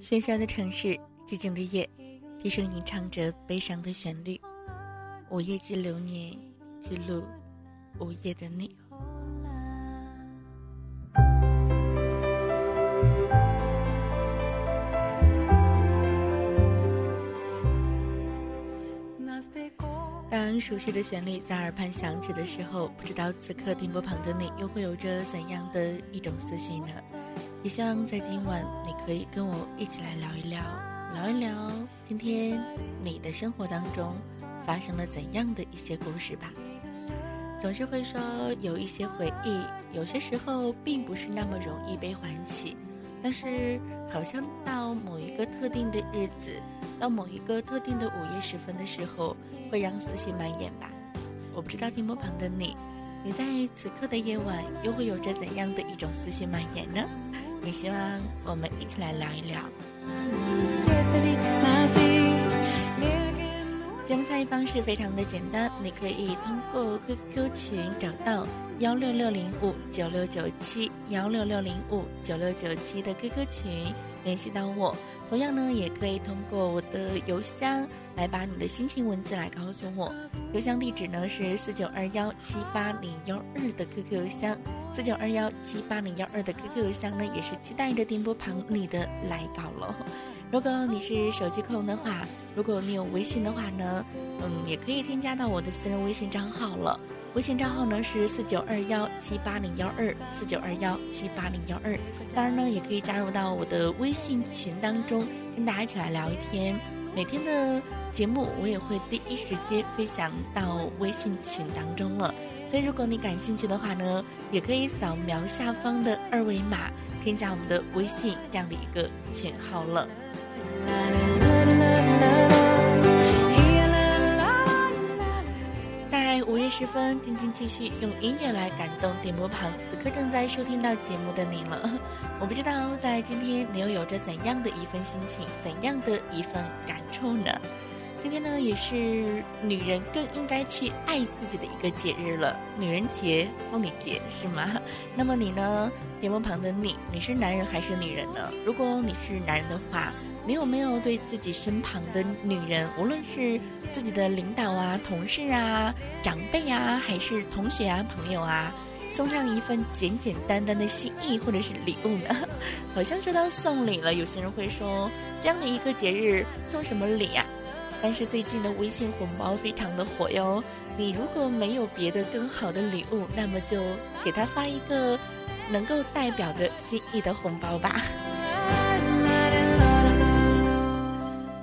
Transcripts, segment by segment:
喧嚣的城市，寂静的夜，低声吟唱着悲伤的旋律。午夜记流年，记录午夜的你。当熟悉的旋律在耳畔响起的时候，不知道此刻电波旁的你又会有着怎样的一种思绪呢？也希望在今晚，你可以跟我一起来聊一聊，聊一聊今天你的生活当中发生了怎样的一些故事吧。总是会说有一些回忆，有些时候并不是那么容易被唤起，但是好像到某一个特定的日子，到某一个特定的午夜时分的时候，会让思绪蔓延吧。我不知道屏幕旁的你，你在此刻的夜晚又会有着怎样的一种思绪蔓延呢？也希望我们一起来聊一聊。节目参与方式非常的简单，你可以通过 QQ 群找到幺六六零五九六九七幺六六零五九六九七的 QQ 群联系到我。同样呢，也可以通过我的邮箱来把你的心情文字来告诉我。邮箱地址呢是四九二幺七八零幺二的 QQ 邮箱。四九二幺七八零幺二的 QQ 邮箱呢，也是期待着电波旁你的来稿了。如果你是手机控的话，如果你有微信的话呢，嗯，也可以添加到我的私人微信账号了。微信账号呢是四九二幺七八零幺二，四九二幺七八零幺二。当然呢，也可以加入到我的微信群当中，跟大家一起来聊一天。每天的节目我也会第一时间分享到微信群当中了。所以，如果你感兴趣的话呢，也可以扫描下方的二维码，添加我们的微信这样的一个群号了。午夜时分，静静继续用音乐来感动点播旁此刻正在收听到节目的你了。我不知道在今天你又有着怎样的一份心情，怎样的一份感触呢？今天呢，也是女人更应该去爱自己的一个节日了，女人节、妇女节，是吗？那么你呢？点播旁的你，你是男人还是女人呢？如果你是男人的话，你有没有对自己身旁的女人，无论是自己的领导啊、同事啊、长辈啊，还是同学啊、朋友啊，送上一份简简单单的心意或者是礼物呢？好像说到送礼了，有些人会说，这样的一个节日送什么礼呀？但是最近的微信红包非常的火哟，你如果没有别的更好的礼物，那么就给他发一个能够代表着心意的红包吧。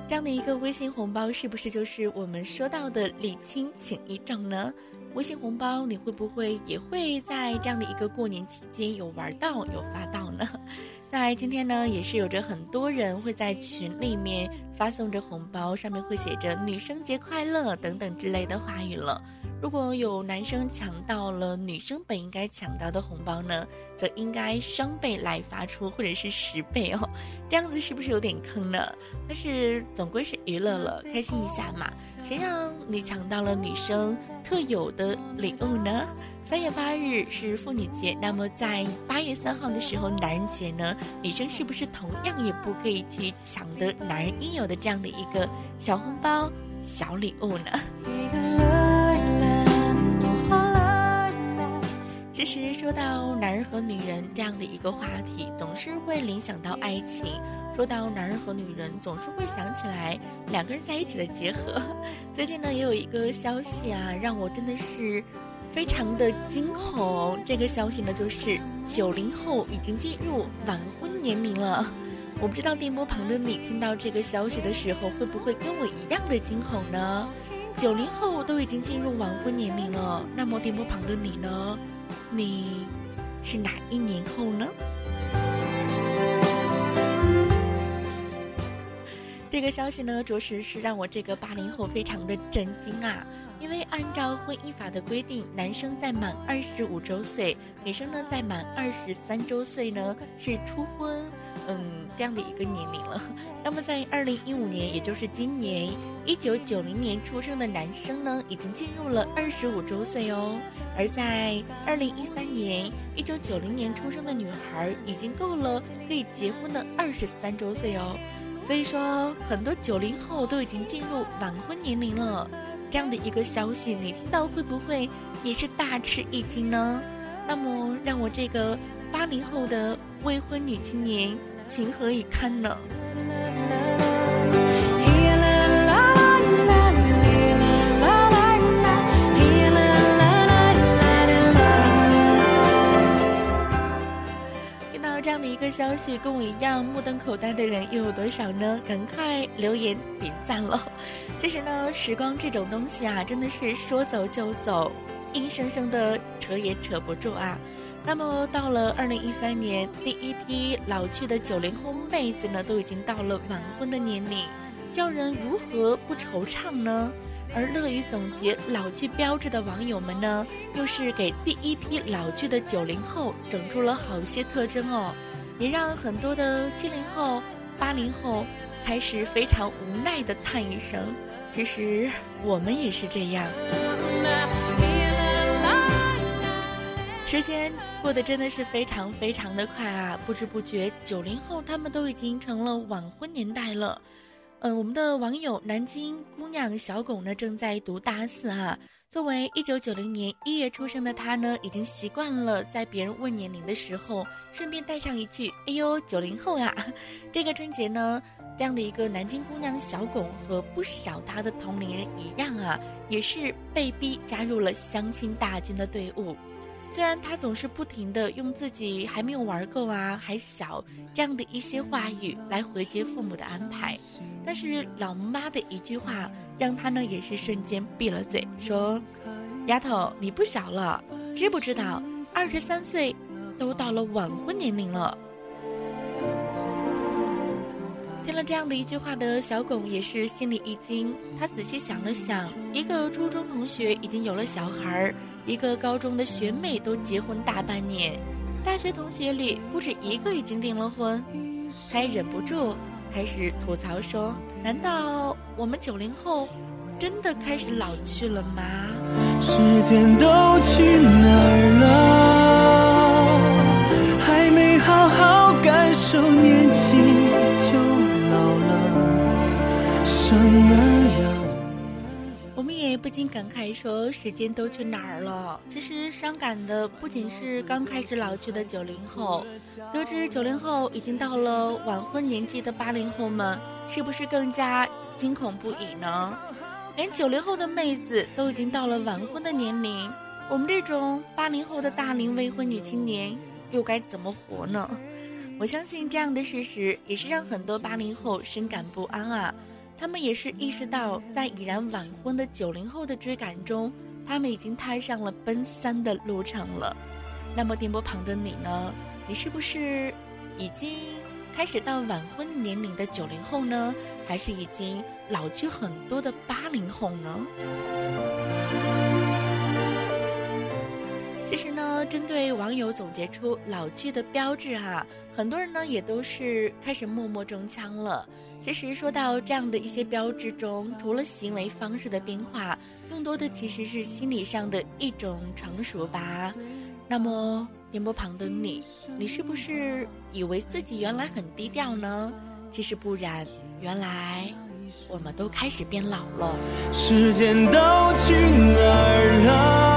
这样的一个微信红包，是不是就是我们说到的礼轻情意重呢？微信红包你会不会也会在这样的一个过年期间有玩到有发到呢？在今天呢，也是有着很多人会在群里面发送着红包，上面会写着“女生节快乐”等等之类的话语了。如果有男生抢到了女生本应该抢到的红包呢，则应该双倍来发出，或者是十倍哦。这样子是不是有点坑呢？但是总归是娱乐了，开心一下嘛。谁让你抢到了女生特有的礼物呢？三月八日是妇女节，那么在八月三号的时候，男人节呢，女生是不是同样也不可以去抢得男人应有的这样的一个小红包、小礼物呢？其实说到男人和女人这样的一个话题，总是会联想到爱情；说到男人和女人，总是会想起来两个人在一起的结合。最近呢，也有一个消息啊，让我真的是。非常的惊恐，这个消息呢，就是九零后已经进入晚婚年龄了。我不知道电波旁的你听到这个消息的时候，会不会跟我一样的惊恐呢？九零后都已经进入晚婚年龄了，那么电波旁的你呢？你是哪一年后呢？这个消息呢，着实是让我这个八零后非常的震惊啊！因为按照婚姻法的规定，男生在满二十五周岁，女生呢在满二十三周岁呢是初婚，嗯，这样的一个年龄了。那么在二零一五年，也就是今年一九九零年出生的男生呢，已经进入了二十五周岁哦。而在二零一三年，一九九零年出生的女孩已经够了可以结婚的二十三周岁哦。所以说，很多九零后都已经进入晚婚年龄了。这样的一个消息，你听到会不会也是大吃一惊呢？那么，让我这个八零后的未婚女青年情何以堪呢？个消息，跟我一样目瞪口呆的人又有多少呢？赶快留言点赞了。其实呢，时光这种东西啊，真的是说走就走，硬生生的扯也扯不住啊。那么到了二零一三年，第一批老去的九零后妹子呢，都已经到了晚婚的年龄，叫人如何不惆怅呢？而乐于总结老去标志的网友们呢，又是给第一批老去的九零后整出了好些特征哦。也让很多的七零后、八零后开始非常无奈的叹一声：“其实我们也是这样。”时间过得真的是非常非常的快啊！不知不觉，九零后他们都已经成了晚婚年代了。嗯，我们的网友南京姑娘小巩呢，正在读大四啊。作为一九九零年一月出生的她呢，已经习惯了在别人问年龄的时候，顺便带上一句：“哎呦，九零后呀！”这个春节呢，这样的一个南京姑娘小巩和不少她的同龄人一样啊，也是被逼加入了相亲大军的队伍。虽然他总是不停的用自己还没有玩够啊，还小这样的一些话语来回绝父母的安排，但是老妈的一句话。让他呢也是瞬间闭了嘴，说：“丫头，你不小了，知不知道？二十三岁，都到了晚婚年龄了。”听了这样的一句话的小巩也是心里一惊，他仔细想了想，一个初中同学已经有了小孩儿，一个高中的学妹都结婚大半年，大学同学里不止一个已经订了婚，还忍不住。开始吐槽说：“难道我们九零后真的开始老去了吗？”时间都去哪儿了？还没好好感受年轻就老了，生儿。不禁感慨说：“时间都去哪儿了？”其实伤感的不仅是刚开始老去的九零后，得知九零后已经到了晚婚年纪的八零后们，是不是更加惊恐不已呢？连九零后的妹子都已经到了晚婚的年龄，我们这种八零后的大龄未婚女青年又该怎么活呢？我相信这样的事实也是让很多八零后深感不安啊。他们也是意识到，在已然晚婚的九零后的追赶中，他们已经踏上了奔三的路程了。那么，电波旁的你呢？你是不是已经开始到晚婚年龄的九零后呢？还是已经老去很多的八零后呢？其实呢，针对网友总结出老去的标志哈，很多人呢也都是开始默默中枪了。其实说到这样的一些标志中，除了行为方式的变化，更多的其实是心理上的一种成熟吧。那么电波旁的你，你是不是以为自己原来很低调呢？其实不然，原来我们都开始变老了。时间都去哪儿了？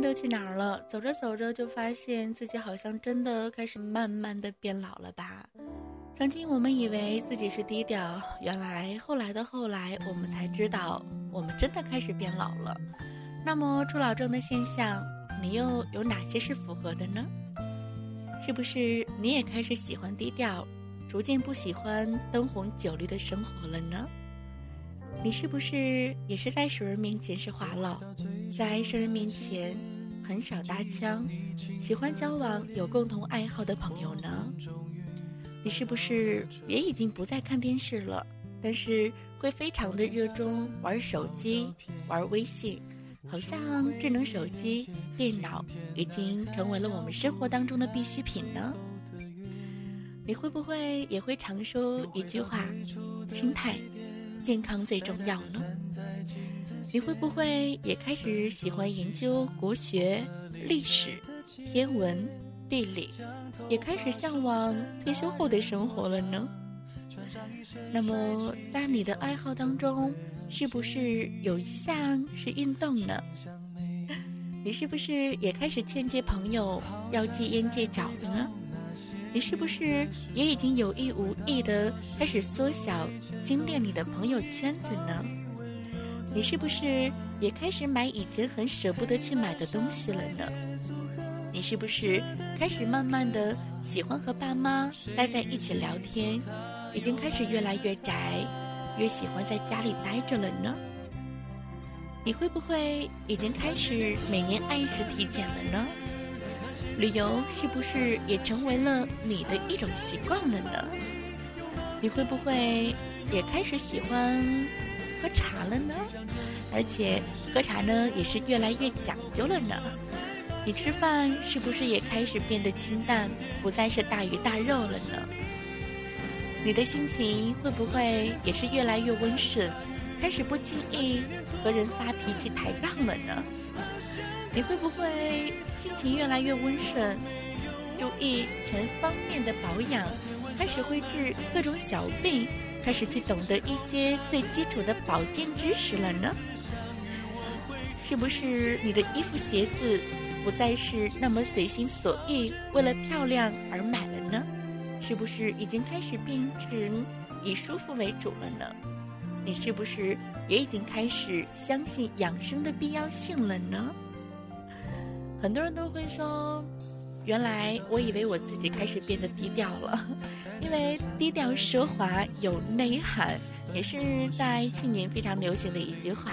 都去哪儿了？走着走着就发现自己好像真的开始慢慢的变老了吧。曾经我们以为自己是低调，原来后来的后来，我们才知道，我们真的开始变老了。那么初老症的现象，你又有哪些是符合的呢？是不是你也开始喜欢低调，逐渐不喜欢灯红酒绿的生活了呢？你是不是也是在熟人面前是话痨，在生人面前很少搭腔，喜欢交往有共同爱好的朋友呢？你是不是也已经不再看电视了？但是会非常的热衷玩手机、玩微信，好像智能手机、电脑已经成为了我们生活当中的必需品呢？你会不会也会常说一句话：心态、健康最重要呢？你会不会也开始喜欢研究国学、历史、天文？地理也开始向往退休后的生活了呢。那么，在你的爱好当中，是不是有一项是运动呢？你是不是也开始劝诫朋友要戒烟戒酒了呢？你是不是也已经有意无意的开始缩小精炼你的朋友圈子呢？你是不是也开始买以前很舍不得去买的东西了呢？你是不是开始慢慢的喜欢和爸妈待在一起聊天，已经开始越来越宅，越喜欢在家里待着了呢？你会不会已经开始每年按时体检了呢？旅游是不是也成为了你的一种习惯了呢？你会不会也开始喜欢喝茶了呢？而且喝茶呢也是越来越讲究了呢？你吃饭是不是也开始变得清淡，不再是大鱼大肉了呢？你的心情会不会也是越来越温顺，开始不轻易和人发脾气抬杠了呢？你会不会心情越来越温顺，注意全方面的保养，开始会治各种小病，开始去懂得一些最基础的保健知识了呢？是不是你的衣服鞋子？不再是那么随心所欲，为了漂亮而买了呢？是不是已经开始变成以舒服为主了呢？你是不是也已经开始相信养生的必要性了呢？很多人都会说，原来我以为我自己开始变得低调了，因为低调奢华有内涵，也是在去年非常流行的一句话。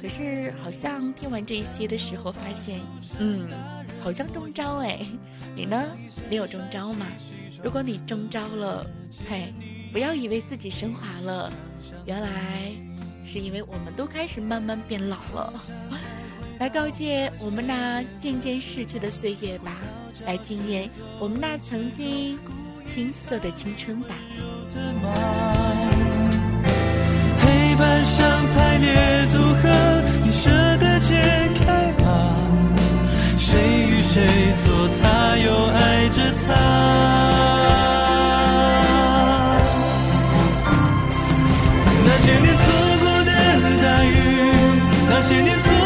可是，好像听完这一些的时候，发现，嗯，好像中招哎。你呢？你有中招吗？如果你中招了，嘿，不要以为自己升华了，原来是因为我们都开始慢慢变老了。来告诫我们那渐渐逝去的岁月吧，来纪念我们那曾经青涩的青春吧。黑板上排列组合，你舍得解开吗？谁与谁坐他，又爱着他？些年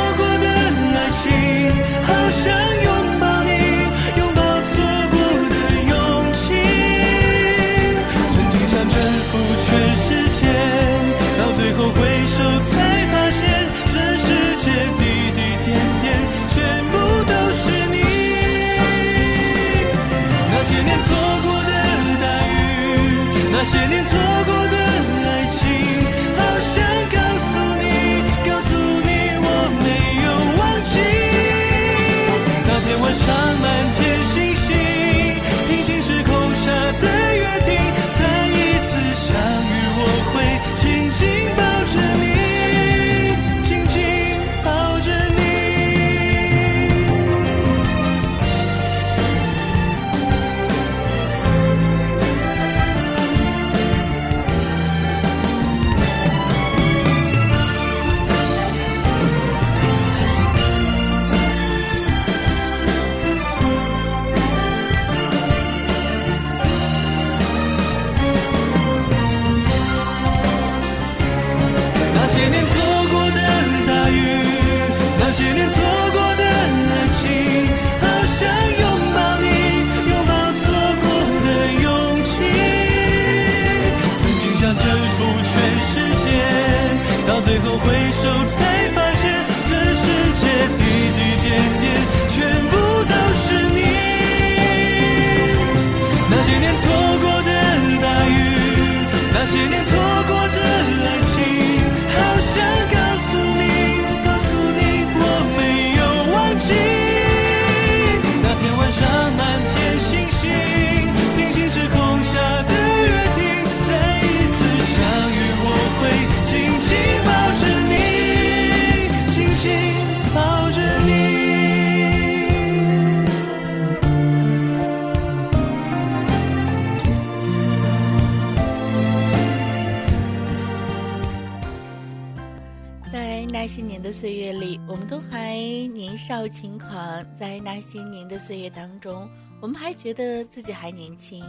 岁月里，我们都还年少轻狂；在那些年的岁月当中，我们还觉得自己还年轻。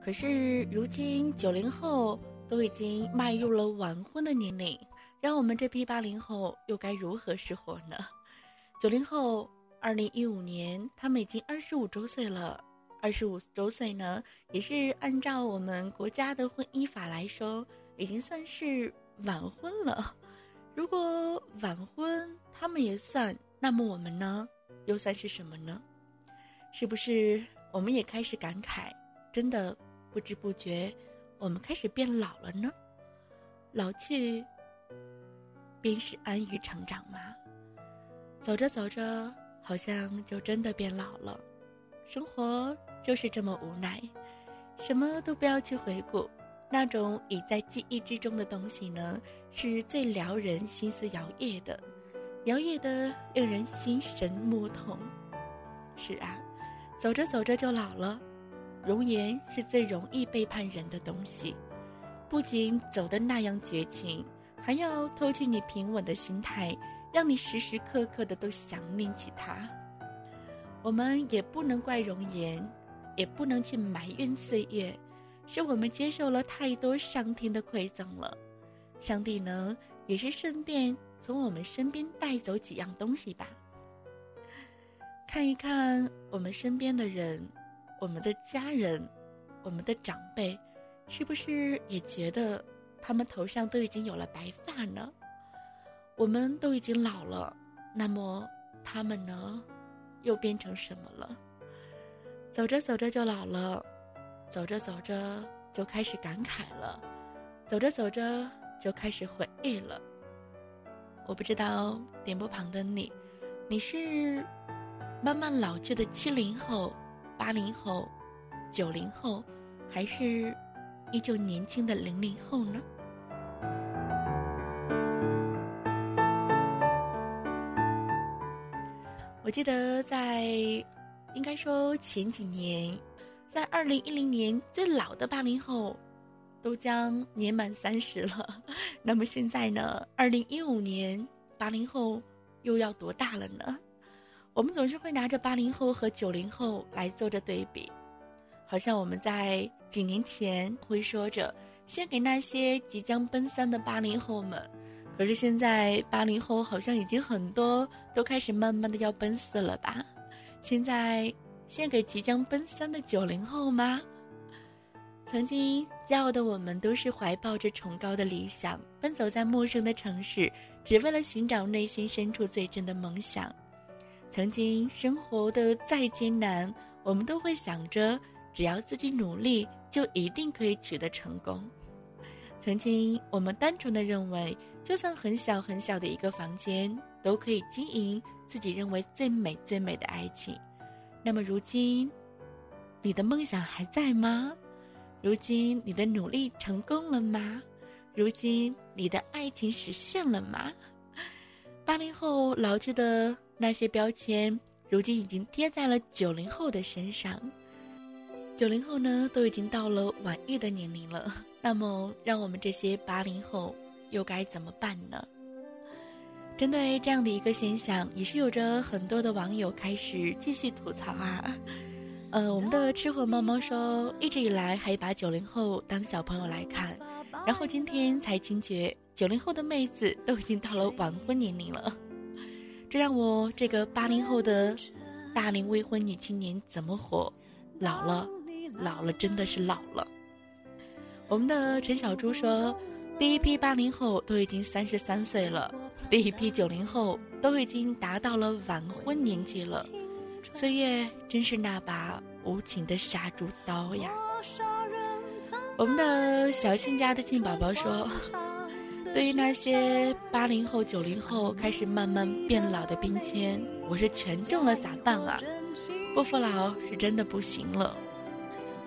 可是如今九零后都已经迈入了晚婚的年龄，让我们这批八零后又该如何是活呢？九零后，二零一五年他们已经二十五周岁了。二十五周岁呢，也是按照我们国家的婚姻法来说，已经算是晚婚了。如果晚婚他们也算，那么我们呢，又算是什么呢？是不是我们也开始感慨，真的不知不觉，我们开始变老了呢？老去，便是安于成长吗？走着走着，好像就真的变老了。生活就是这么无奈，什么都不要去回顾。那种已在记忆之中的东西呢，是最撩人心思摇曳的，摇曳的令人心神目痛。是啊，走着走着就老了，容颜是最容易背叛人的东西，不仅走得那样绝情，还要偷去你平稳的心态，让你时时刻刻的都想念起他。我们也不能怪容颜，也不能去埋怨岁月。是我们接受了太多上天的馈赠了，上帝呢也是顺便从我们身边带走几样东西吧。看一看我们身边的人，我们的家人，我们的长辈，是不是也觉得他们头上都已经有了白发呢？我们都已经老了，那么他们呢，又变成什么了？走着走着就老了。走着走着就开始感慨了，走着走着就开始回忆了。我不知道点播旁的你，你是慢慢老去的七零后、八零后、九零后，还是依旧年轻的零零后呢？我记得在，应该说前几年。在二零一零年，最老的八零后都将年满三十了。那么现在呢？二零一五年，八零后又要多大了呢？我们总是会拿着八零后和九零后来做着对比，好像我们在几年前会说着献给那些即将奔三的八零后们。可是现在八零后好像已经很多都开始慢慢的要奔四了吧？现在。献给即将奔三的九零后吗？曾经骄傲的我们，都是怀抱着崇高的理想，奔走在陌生的城市，只为了寻找内心深处最真的梦想。曾经生活的再艰难，我们都会想着，只要自己努力，就一定可以取得成功。曾经我们单纯的认为，就算很小很小的一个房间，都可以经营自己认为最美最美的爱情。那么如今，你的梦想还在吗？如今你的努力成功了吗？如今你的爱情实现了吗？八零后老去的那些标签，如今已经贴在了九零后的身上。九零后呢，都已经到了晚育的年龄了。那么，让我们这些八零后又该怎么办呢？针对这样的一个现象，也是有着很多的网友开始继续吐槽啊。呃，我们的吃货猫猫说，一直以来还把九零后当小朋友来看，然后今天才惊觉九零后的妹子都已经到了晚婚年龄了。这让我这个八零后的大龄未婚女青年怎么活？老了，老了，真的是老了。我们的陈小猪说。第一批八零后都已经三十三岁了，第一批九零后都已经达到了晚婚年纪了。岁月真是那把无情的杀猪刀呀！我们的小新家的静宝宝说：“对于那些八零后、九零后开始慢慢变老的冰签，我是全中了，咋办啊？不服老是真的不行了。”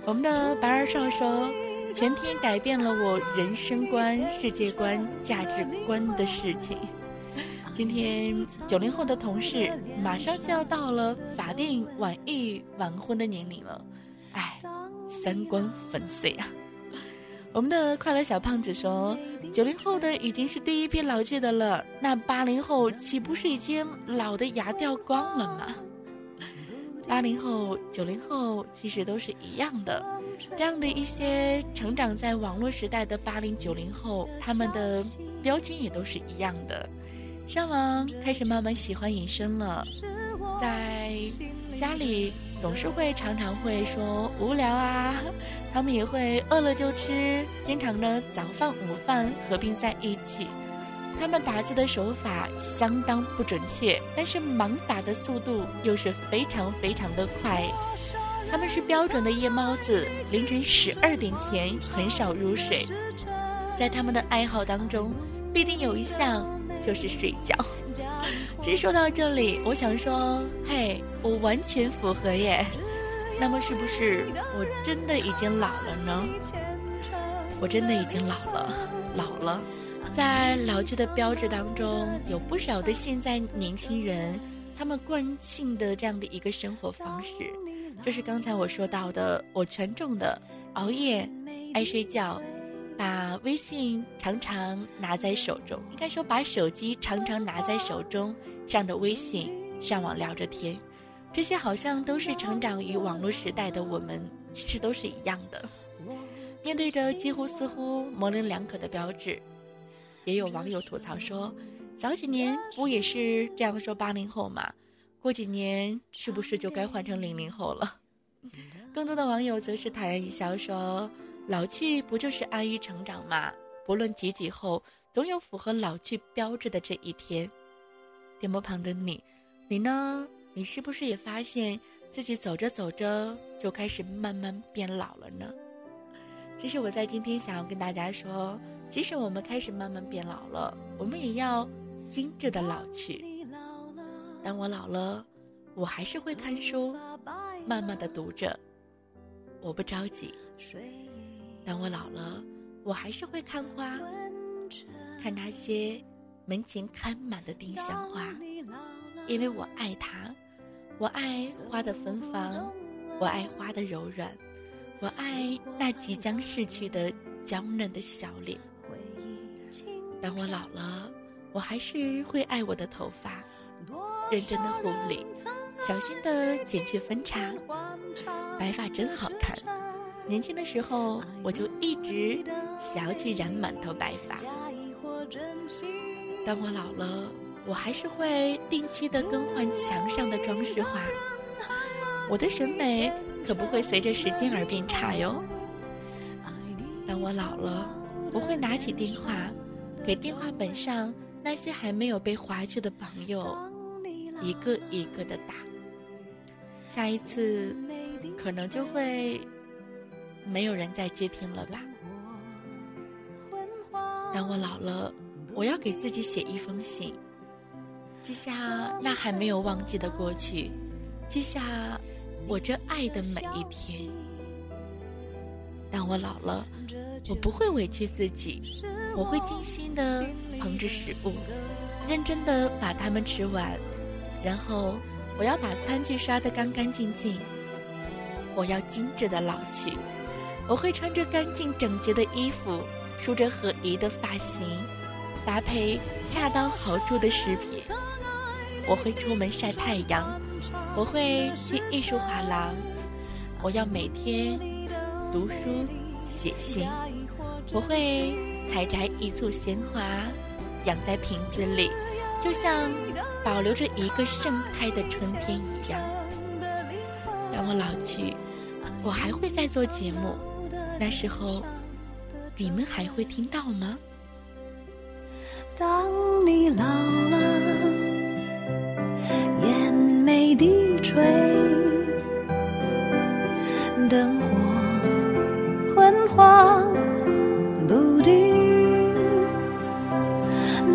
我们的白二少说：“全天改变了我人生观、世界观、价值观的事情。”今天九零后的同事马上就要到了法定晚育晚婚的年龄了，哎，三观粉碎啊！我们的快乐小胖子说，九零后的已经是第一批老去的了，那八零后岂不是已经老的牙掉光了吗？八零后、九零后其实都是一样的，这样的一些成长在网络时代的八零九零后，他们的标签也都是一样的。上网开始慢慢喜欢隐身了，在家里总是会常常会说无聊啊，他们也会饿了就吃，经常呢早饭午饭合并在一起。他们打字的手法相当不准确，但是盲打的速度又是非常非常的快。他们是标准的夜猫子，凌晨十二点前很少入睡。在他们的爱好当中，必定有一项。就是睡觉。其实说到这里，我想说，嘿，我完全符合耶。那么是不是我真的已经老了呢？我真的已经老了，老了。在老去的标志当中，有不少的现在年轻人，他们惯性的这样的一个生活方式，就是刚才我说到的，我全中的熬夜、爱睡觉。把微信常常拿在手中，应该说把手机常常拿在手中，上着微信上网聊着天，这些好像都是成长于网络时代的我们，其实都是一样的。面对着几乎似乎模棱两可的标志，也有网友吐槽说：“早几年不也是这样说八零后嘛？过几年是不是就该换成零零后了？” 更多的网友则是坦然一笑说。老去不就是安于成长吗？不论几几后，总有符合老去标志的这一天。电波旁的你，你呢？你是不是也发现自己走着走着就开始慢慢变老了呢？其实我在今天想要跟大家说，即使我们开始慢慢变老了，我们也要精致的老去。当我老了，我还是会看书，慢慢的读着，我不着急。当我老了，我还是会看花，看那些门前开满的丁香花，因为我爱它，我爱花的芬芳，我爱花的柔软，我爱那即将逝去的娇嫩的小脸。当我老了，我还是会爱我的头发，认真的护理，小心的剪去分叉，白发真好看。年轻的时候，我就一直想要去染满头白发。当我老了，我还是会定期的更换墙上的装饰画。我的审美可不会随着时间而变差哟。当我老了，我会拿起电话，给电话本上那些还没有被划去的朋友，一个一个的打。下一次，可能就会。没有人再接听了吧？当我老了，我要给自己写一封信，记下那还没有忘记的过去，记下我这爱的每一天。当我老了，我不会委屈自己，我会精心的烹制食物，认真的把它们吃完，然后我要把餐具刷得干干净净，我要精致的老去。我会穿着干净整洁的衣服，梳着合宜的发型，搭配恰到好处的饰品。我会出门晒太阳，我会去艺术画廊，我要每天读书写信。我会采摘一簇鲜花，养在瓶子里，就像保留着一个盛开的春天一样。当我老去，我还会再做节目。那时候，你们还会听到吗？当你老了，眼眉低垂，灯火昏黄不定。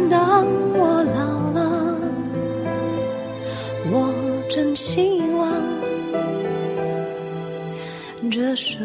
当我老了，我真希望这首